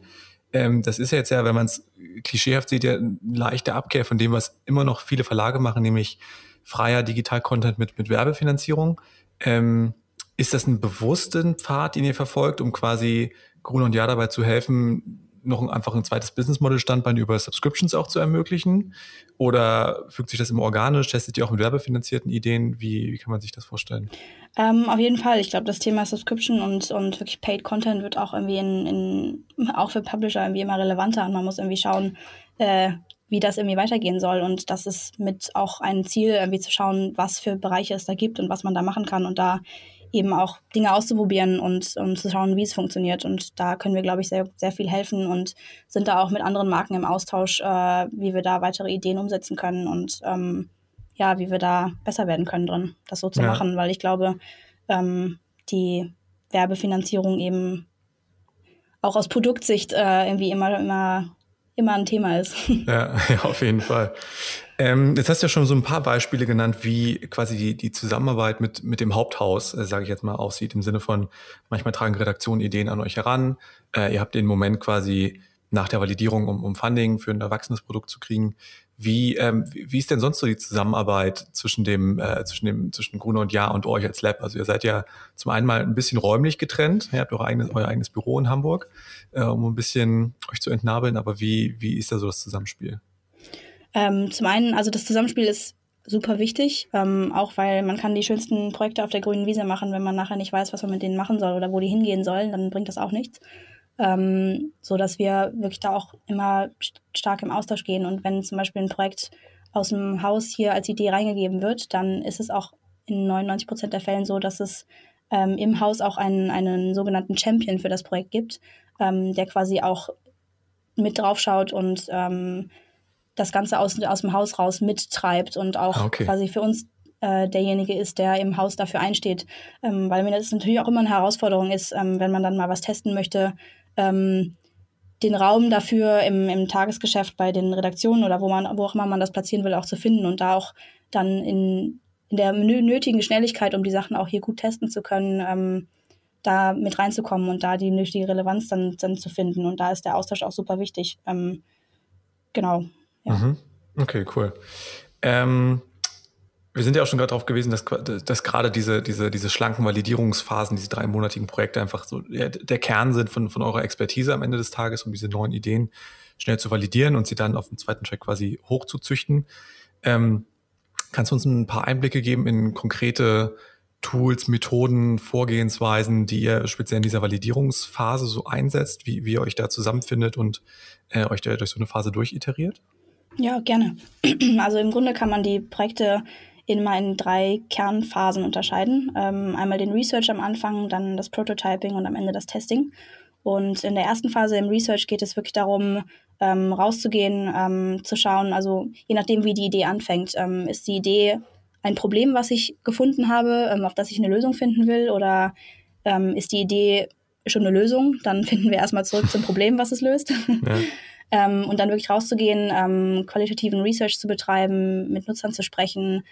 Ähm, das ist ja jetzt ja, wenn man es klischeehaft sieht, ja eine leichte Abkehr von dem, was immer noch viele Verlage machen, nämlich freier Digital-Content mit, mit Werbefinanzierung. Ähm, ist das ein bewussten Pfad, den ihr verfolgt, um quasi Grun und Jahr dabei zu helfen, noch ein, einfach ein zweites Business-Model-Standbein über Subscriptions auch zu ermöglichen? Oder fügt sich das immer organisch? Testet ihr auch mit werbefinanzierten Ideen? Wie, wie kann man sich das vorstellen? Ähm, auf jeden Fall. Ich glaube, das Thema Subscription und, und wirklich Paid Content wird auch irgendwie in, in, auch für Publisher irgendwie immer relevanter und man muss irgendwie schauen, äh, wie das irgendwie weitergehen soll. Und das ist mit auch ein Ziel, irgendwie zu schauen, was für Bereiche es da gibt und was man da machen kann und da eben auch Dinge auszuprobieren und, und zu schauen, wie es funktioniert. Und da können wir, glaube ich, sehr, sehr viel helfen und sind da auch mit anderen Marken im Austausch, äh, wie wir da weitere Ideen umsetzen können und ähm, ja, wie wir da besser werden können drin, das so zu ja. machen, weil ich glaube, ähm, die Werbefinanzierung eben auch aus Produktsicht äh, irgendwie immer, immer immer ein Thema ist. <laughs> Ja, <laughs> ja auf jeden Fall. Ähm, jetzt hast du ja schon so ein paar Beispiele genannt, wie quasi die, die Zusammenarbeit mit, mit dem Haupthaus, äh, sage ich jetzt mal, aussieht. Im Sinne von, manchmal tragen Redaktionen Ideen an euch heran. Äh, ihr habt den Moment quasi nach der Validierung, um, um Funding für ein erwachsenes Produkt zu kriegen. Wie, ähm, wie ist denn sonst so die Zusammenarbeit zwischen dem, äh, zwischen dem, zwischen Gruner und Ja und euch als Lab? Also ihr seid ja zum einen mal ein bisschen räumlich getrennt. Ihr habt euer eigenes, euer eigenes Büro in Hamburg, äh, um ein bisschen euch zu entnabeln. Aber wie, wie ist da so das Zusammenspiel? Ähm, zum einen, also das Zusammenspiel ist super wichtig, ähm, auch weil man kann die schönsten Projekte auf der grünen Wiese machen, wenn man nachher nicht weiß, was man mit denen machen soll oder wo die hingehen sollen, dann bringt das auch nichts ähm, so dass wir wirklich da auch immer stark im Austausch gehen. Und wenn zum Beispiel ein Projekt aus dem Haus hier als Idee reingegeben wird, dann ist es auch in 99 Prozent der Fällen so, dass es ähm, im Haus auch einen, einen sogenannten Champion für das Projekt gibt, ähm, der quasi auch mit draufschaut und ähm, das Ganze aus, aus dem Haus raus mittreibt und auch ah, okay. quasi für uns äh, derjenige ist, der im Haus dafür einsteht. Ähm, weil mir das natürlich auch immer eine Herausforderung ist, ähm, wenn man dann mal was testen möchte, ähm, den Raum dafür im, im Tagesgeschäft bei den Redaktionen oder wo man, wo auch immer man das platzieren will, auch zu finden und da auch dann in, in der nötigen Schnelligkeit, um die Sachen auch hier gut testen zu können, ähm, da mit reinzukommen und da die nötige Relevanz dann, dann zu finden. Und da ist der Austausch auch super wichtig. Ähm, genau. Ja. Mhm. Okay, cool. Ähm, wir sind ja auch schon gerade darauf gewesen, dass, dass gerade diese, diese, diese schlanken Validierungsphasen, diese dreimonatigen Projekte einfach so der, der Kern sind von, von eurer Expertise am Ende des Tages, um diese neuen Ideen schnell zu validieren und sie dann auf dem zweiten Track quasi hochzuzüchten. Ähm, kannst du uns ein paar Einblicke geben in konkrete Tools, Methoden, Vorgehensweisen, die ihr speziell in dieser Validierungsphase so einsetzt, wie, wie ihr euch da zusammenfindet und äh, euch da durch so eine Phase durchiteriert? Ja, gerne. <clears throat> Also im Grunde kann man die Projekte in meinen drei Kernphasen unterscheiden. Ähm, einmal den Research am Anfang, dann das Prototyping und am Ende das Testing. Und in der ersten Phase im Research geht es wirklich darum, ähm, rauszugehen, ähm, zu schauen, also je nachdem, wie die Idee anfängt, ähm, ist die Idee ein Problem, was ich gefunden habe, ähm, auf das ich eine Lösung finden will, oder ähm, ist die Idee schon eine Lösung? Dann <laughs> finden wir erstmal zurück zum Problem, was es löst. Ja. <laughs> Ähm, und dann wirklich rauszugehen, qualitativen Research zu betreiben, mit Nutzern zu sprechen,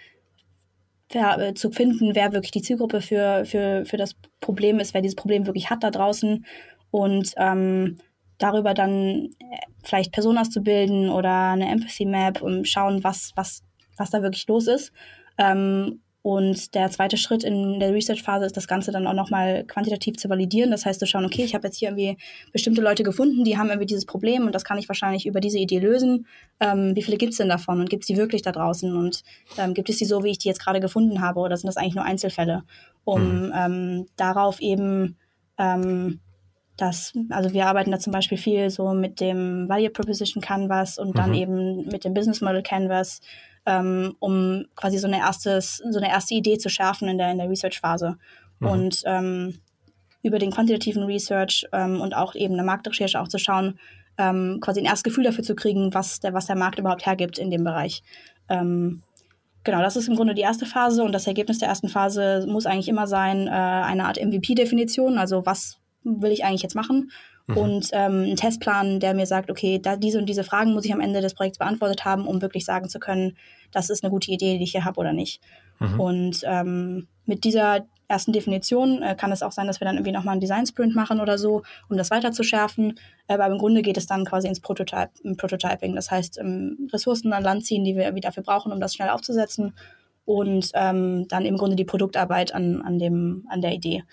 zu finden, wer wirklich die Zielgruppe für, für, für das Problem ist, wer dieses Problem wirklich hat da draußen und ähm, darüber dann äh, vielleicht Personas zu bilden oder eine Empathy Map und schauen, was, was, was da wirklich los ist. Ähm, und der zweite Schritt in der Research-Phase ist, das Ganze dann auch nochmal quantitativ zu validieren. Das heißt, zu schauen, okay, ich habe jetzt hier irgendwie bestimmte Leute gefunden, die haben irgendwie dieses Problem und das kann ich wahrscheinlich über diese Idee lösen. Ähm, wie viele gibt es denn davon und gibt es die wirklich da draußen? Und ähm, gibt es die so, wie ich die jetzt gerade gefunden habe oder sind das eigentlich nur Einzelfälle? Um mhm. ähm, darauf eben ähm, das, also wir arbeiten da zum Beispiel viel so mit dem Value Proposition Canvas und dann mhm. eben mit dem Business Model Canvas, ähm, um quasi so eine, erstes, so eine erste Idee zu schärfen in der, in der Research-Phase. Mhm. Und ähm, über den quantitativen Research ähm, und auch eben eine Marktrecherche auch zu schauen, ähm, quasi ein erstes Gefühl dafür zu kriegen, was der, was der Markt überhaupt hergibt in dem Bereich. Ähm, genau, das ist im Grunde die erste Phase und das Ergebnis der ersten Phase muss eigentlich immer sein, äh, eine Art MVP-Definition, also was will ich eigentlich jetzt machen? Mhm. Und ähm, einen Testplan, der mir sagt, okay, da diese und diese Fragen muss ich am Ende des Projekts beantwortet haben, um wirklich sagen zu können, das ist eine gute Idee, die ich hier habe oder nicht. Mhm. Und ähm, mit dieser ersten Definition äh, kann es auch sein, dass wir dann irgendwie nochmal einen Design Sprint machen oder so, um das weiter zu schärfen. Aber im Grunde geht es dann quasi ins Prototype, Prototyping. Das heißt, ähm, Ressourcen an Land ziehen, die wir irgendwie dafür brauchen, um das schnell aufzusetzen. Und ähm, dann im Grunde die Produktarbeit an, an, dem, an der Idee.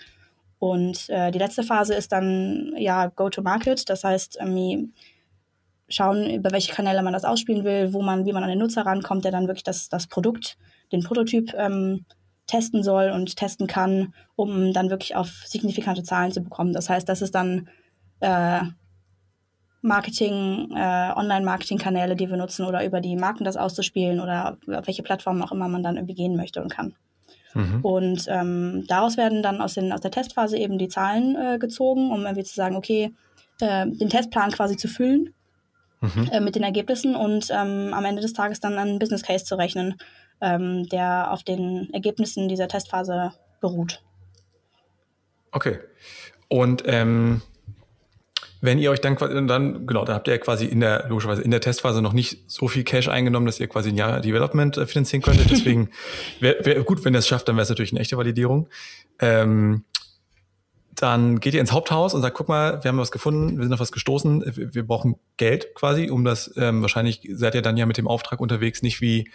Und äh, die letzte Phase ist dann ja Go-to-Market, das heißt ähm, schauen, über welche Kanäle man das ausspielen will, wo man, wie man an den Nutzer rankommt, der dann wirklich das, das Produkt, den Prototyp ähm, testen soll und testen kann, um dann wirklich auf signifikante Zahlen zu bekommen. Das heißt, das ist dann äh, Marketing, äh, Online-Marketing-Kanäle, die wir nutzen oder über die Marken das auszuspielen oder auf welche Plattform auch immer man dann irgendwie gehen möchte und kann. Mhm. Und ähm, daraus werden dann aus, den, aus der Testphase eben die Zahlen äh, gezogen, um irgendwie zu sagen, okay, äh, den Testplan quasi zu füllen mhm. äh, mit den Ergebnissen und ähm, am Ende des Tages dann einen Business Case zu rechnen, ähm, der auf den Ergebnissen dieser Testphase beruht. Okay. Und ähm, wenn ihr euch dann quasi, dann, genau, da habt ihr ja quasi in der, logischerweise in der Testphase noch nicht so viel Cash eingenommen, dass ihr quasi ein Jahr Development äh, finanzieren könntet. Deswegen <laughs> wäre wär gut, wenn ihr es schafft, dann wäre es natürlich eine echte Validierung. Ähm, dann geht ihr ins Haupthaus und sagt, guck mal, wir haben was gefunden, wir sind auf was gestoßen, wir, wir brauchen Geld quasi, um das, ähm, wahrscheinlich seid ihr dann ja mit dem Auftrag unterwegs, nicht wie,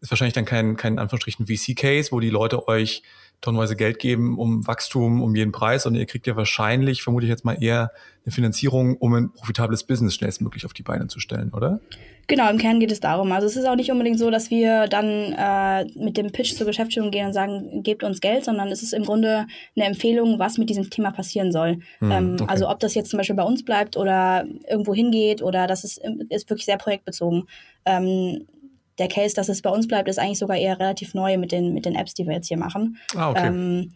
ist wahrscheinlich dann kein, kein Anführungsstrichen VC-Case, wo die Leute euch tonnenweise Geld geben um Wachstum um jeden Preis, sondern ihr kriegt ja wahrscheinlich, vermute ich jetzt mal eher, eine Finanzierung, um ein profitables Business schnellstmöglich auf die Beine zu stellen, oder? Genau, im Kern geht es darum. Also es ist auch nicht unbedingt so, dass wir dann äh, mit dem Pitch zur Geschäftsführung gehen und sagen, gebt uns Geld, sondern es ist im Grunde eine Empfehlung, was mit diesem Thema passieren soll. Hm, ähm, okay. Also ob das jetzt zum Beispiel bei uns bleibt oder irgendwo hingeht oder das ist, ist wirklich sehr projektbezogen. Ähm, der Case, dass es bei uns bleibt, ist eigentlich sogar eher relativ neu mit den, mit den Apps, die wir jetzt hier machen. Ah, okay. Ähm,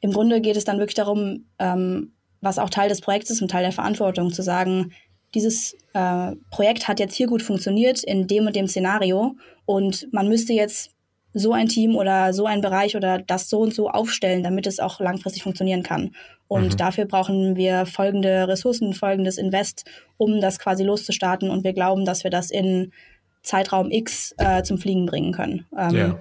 Im Grunde geht es dann wirklich darum, ähm, was auch Teil des Projekts ist und Teil der Verantwortung, zu sagen, dieses äh, Projekt hat jetzt hier gut funktioniert in dem und dem Szenario und man müsste jetzt so ein Team oder so ein Bereich oder das so und so aufstellen, damit es auch langfristig funktionieren kann. Und mhm. dafür brauchen wir folgende Ressourcen, folgendes Invest, um das quasi loszustarten. Und wir glauben, dass wir das in Zeitraum X äh, zum Fliegen bringen können. Ähm, ja.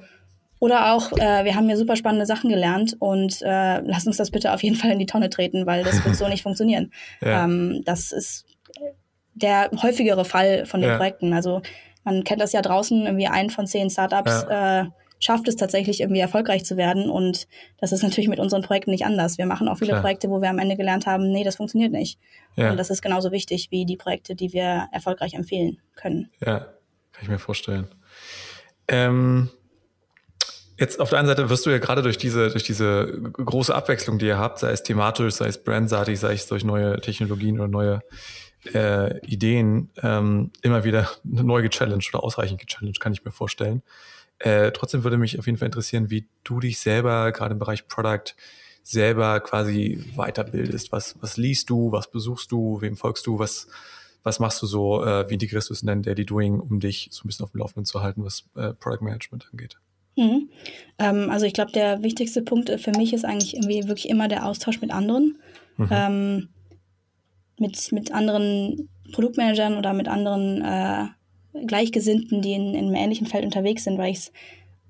Oder auch, äh, wir haben hier super spannende Sachen gelernt und äh, lass uns das bitte auf jeden Fall in die Tonne treten, weil das wird so <laughs> nicht funktionieren. Ja. Ähm, das ist der häufigere Fall von den ja. Projekten. Also man kennt das ja draußen, irgendwie ein von zehn Startups äh, schafft es tatsächlich irgendwie erfolgreich zu werden. Und das ist natürlich mit unseren Projekten nicht anders. Wir machen auch viele Klar. Projekte, wo wir am Ende gelernt haben, nee, das funktioniert nicht. Ja. Und das ist genauso wichtig wie die Projekte, die wir erfolgreich empfehlen können. Ja, kann ich mir vorstellen. Ähm, jetzt auf der einen Seite wirst du ja gerade durch diese, durch diese große Abwechslung, die ihr habt, sei es thematisch, sei es brandsartig, sei es durch neue Technologien oder neue äh, Ideen, ähm, immer wieder neu gechallenged oder ausreichend gechallenged, kann ich mir vorstellen. Äh, trotzdem würde mich auf jeden Fall interessieren, wie du dich selber gerade im Bereich Product selber quasi weiterbildest? Was, was liest du, was besuchst du, wem folgst du, was, was machst du so, äh, wie integrierst du es in dein Daily Doing, um dich so ein bisschen auf dem Laufenden zu halten, was äh, Product Management angeht? Mhm. Ähm, also ich glaube, der wichtigste Punkt für mich ist eigentlich irgendwie wirklich immer der Austausch mit anderen. Mhm. Ähm, mit, mit anderen Produktmanagern oder mit anderen äh, Gleichgesinnten, die in, in einem ähnlichen Feld unterwegs sind, weil ich es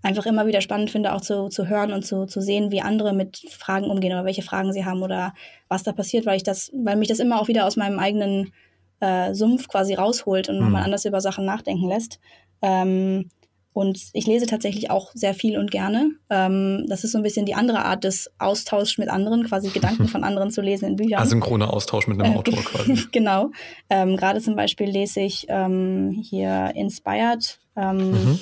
einfach immer wieder spannend finde, auch zu, zu hören und zu, zu sehen, wie andere mit Fragen umgehen oder welche Fragen sie haben oder was da passiert, weil ich das, weil mich das immer auch wieder aus meinem eigenen äh, Sumpf quasi rausholt und mhm. nochmal anders über Sachen nachdenken lässt. Ähm, und ich lese tatsächlich auch sehr viel und gerne. Ähm, das ist so ein bisschen die andere Art des Austauschs mit anderen, quasi Gedanken <laughs> von anderen zu lesen in Büchern. Asynchroner Austausch mit einem äh, Autor quasi. <laughs> genau. Ähm, Gerade zum Beispiel lese ich ähm, hier Inspired ähm, mhm.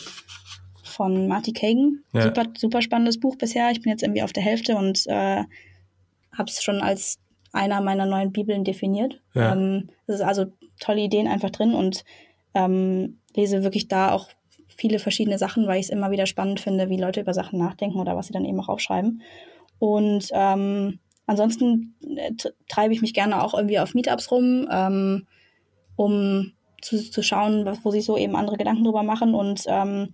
von Marty Kagan. Ja. Super, super spannendes Buch bisher. Ich bin jetzt irgendwie auf der Hälfte und äh, habe es schon als einer meiner neuen Bibeln definiert. Ja. Ähm, es ist also tolle Ideen einfach drin und ähm, lese wirklich da auch viele verschiedene Sachen, weil ich es immer wieder spannend finde, wie Leute über Sachen nachdenken oder was sie dann eben auch aufschreiben. Und ähm, ansonsten äh, treibe ich mich gerne auch irgendwie auf Meetups rum, ähm, um zu, zu schauen, wo sich so eben andere Gedanken drüber machen. Und ähm,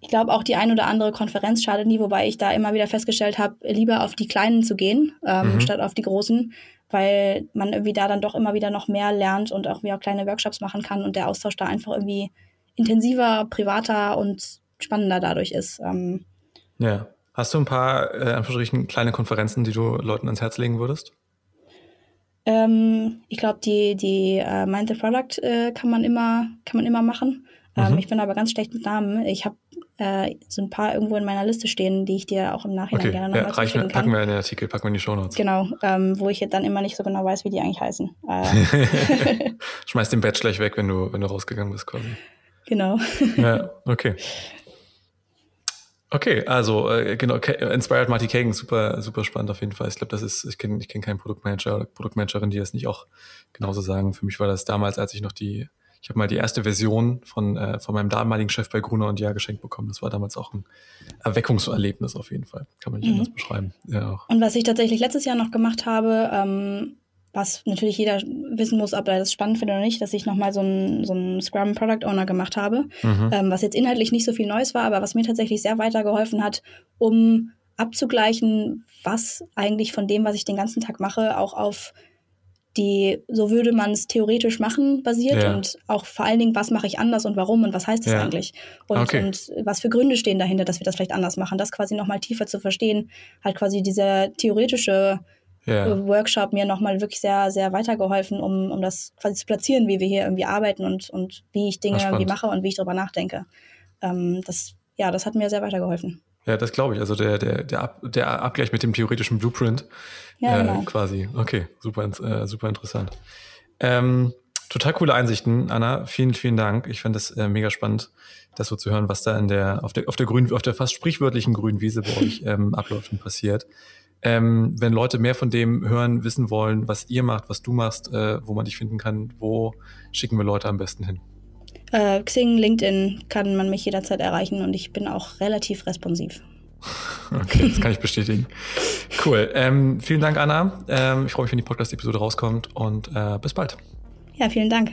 ich glaube, auch die ein oder andere Konferenz schadet nie, wobei ich da immer wieder festgestellt habe, lieber auf die kleinen zu gehen, ähm, mhm. statt auf die großen, weil man irgendwie da dann doch immer wieder noch mehr lernt und auch wieder kleine Workshops machen kann und der Austausch da einfach irgendwie intensiver, privater und spannender dadurch ist. Ähm, ja. Hast du ein paar äh, kleine Konferenzen, die du Leuten ans Herz legen würdest? Ähm, ich glaube, die, die äh, Mind the Product äh, kann man immer, kann man immer machen. Ähm, mhm. Ich bin aber ganz schlecht mit Namen. Ich habe äh, so ein paar irgendwo in meiner Liste stehen, die ich dir auch im Nachhinein okay. gerne nochmal ja, reichen, kann. Packen wir in den Artikel, packen wir in die Show Notes. Genau, ähm, wo ich jetzt dann immer nicht so genau weiß, wie die eigentlich heißen. <laughs> Äh. Schmeiß den Badge gleich weg, wenn du, wenn du rausgegangen bist quasi. Genau. Ja, okay. Okay, also äh, genau, Inspired Marty Kagan, super, super spannend auf jeden Fall. Ich glaube, das ist, ich kenne ich kenn keinen Produktmanager oder Produktmanagerin, die das nicht auch genauso sagen. Für mich war das damals, als ich noch die, ich habe mal die erste Version von, äh, von meinem damaligen Chef bei Gruner und Ja geschenkt bekommen. Das war damals auch ein Erweckungserlebnis auf jeden Fall. Kann man nicht mhm. anders beschreiben. Ja, auch. Und was ich tatsächlich letztes Jahr noch gemacht habe, ähm, was natürlich jeder wissen muss, ob er das spannend findet oder nicht, dass ich nochmal so einen so Scrum Product Owner gemacht habe, mhm. ähm, was jetzt inhaltlich nicht so viel Neues war, aber was mir tatsächlich sehr weitergeholfen hat, um abzugleichen, was eigentlich von dem, was ich den ganzen Tag mache, auch auf die, so würde man es theoretisch machen, basiert ja. und auch vor allen Dingen, was mache ich anders und warum und was heißt das ja. eigentlich und, okay. und was für Gründe stehen dahinter, dass wir das vielleicht anders machen, das quasi nochmal tiefer zu verstehen, halt quasi diese theoretische ja. Workshop mir nochmal wirklich sehr, sehr weitergeholfen, um, um das quasi zu platzieren, wie wir hier irgendwie arbeiten und, und wie ich Dinge irgendwie mache und wie ich darüber nachdenke. Ähm, das, ja, das hat mir sehr weitergeholfen. Ja, das glaube ich. Also der, der, der, Ab, der Abgleich mit dem theoretischen Blueprint ja, äh, genau. quasi. Okay, super, äh, super interessant. Ähm, total coole Einsichten, Anna. Vielen, vielen Dank. Ich fand das äh, mega spannend, das so zu hören, was da in der, auf der, auf der grünen, auf der fast sprichwörtlichen grünen Wiese bei euch ähm, <laughs> abläuft und passiert. Ähm, wenn Leute mehr von dem hören, wissen wollen, was ihr macht, was du machst, äh, wo man dich finden kann, wo schicken wir Leute am besten hin? Äh, Xing, LinkedIn kann man mich jederzeit erreichen und ich bin auch relativ responsiv. <laughs> Okay, das kann ich bestätigen. Cool. Ähm, vielen Dank, Anna. Ähm, ich freue mich, wenn die Podcast-Episode rauskommt und äh, bis bald. Ja, vielen Dank.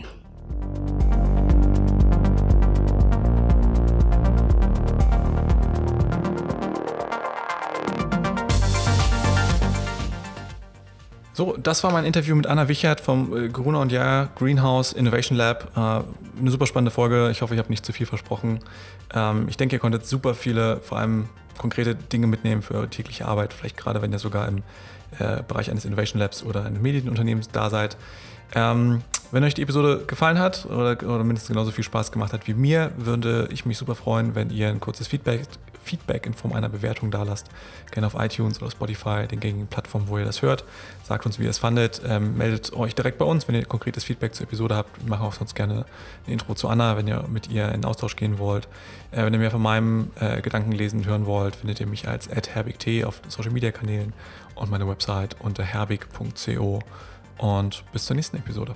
So, das war mein Interview mit Anna Wichert vom äh, Gruner und Jahr Greenhouse Innovation Lab. Äh, eine super spannende Folge. Ich hoffe, ich habe nicht zu viel versprochen. Ähm, ich denke, ihr konntet super viele, vor allem konkrete Dinge mitnehmen für eure tägliche Arbeit. Vielleicht gerade, wenn ihr sogar im äh, Bereich eines Innovation Labs oder eines Medienunternehmens da seid. Ähm, wenn euch die Episode gefallen hat oder, oder mindestens genauso viel Spaß gemacht hat wie mir, würde ich mich super freuen, wenn ihr ein kurzes Feedback Feedback in Form einer Bewertung da lasst. Gerne auf iTunes oder Spotify, den gängigen Plattformen, wo ihr das hört. Sagt uns, wie ihr es fandet. Ähm, meldet euch direkt bei uns, wenn ihr konkretes Feedback zur Episode habt. Wir machen auch sonst gerne ein Intro zu Anna, wenn ihr mit ihr in Austausch gehen wollt. Äh, wenn ihr mehr von meinem äh, Gedanken lesen hören wollt, findet ihr mich als herbigt auf Social Media Kanälen und meine Website unter herbig.co. Und bis zur nächsten Episode.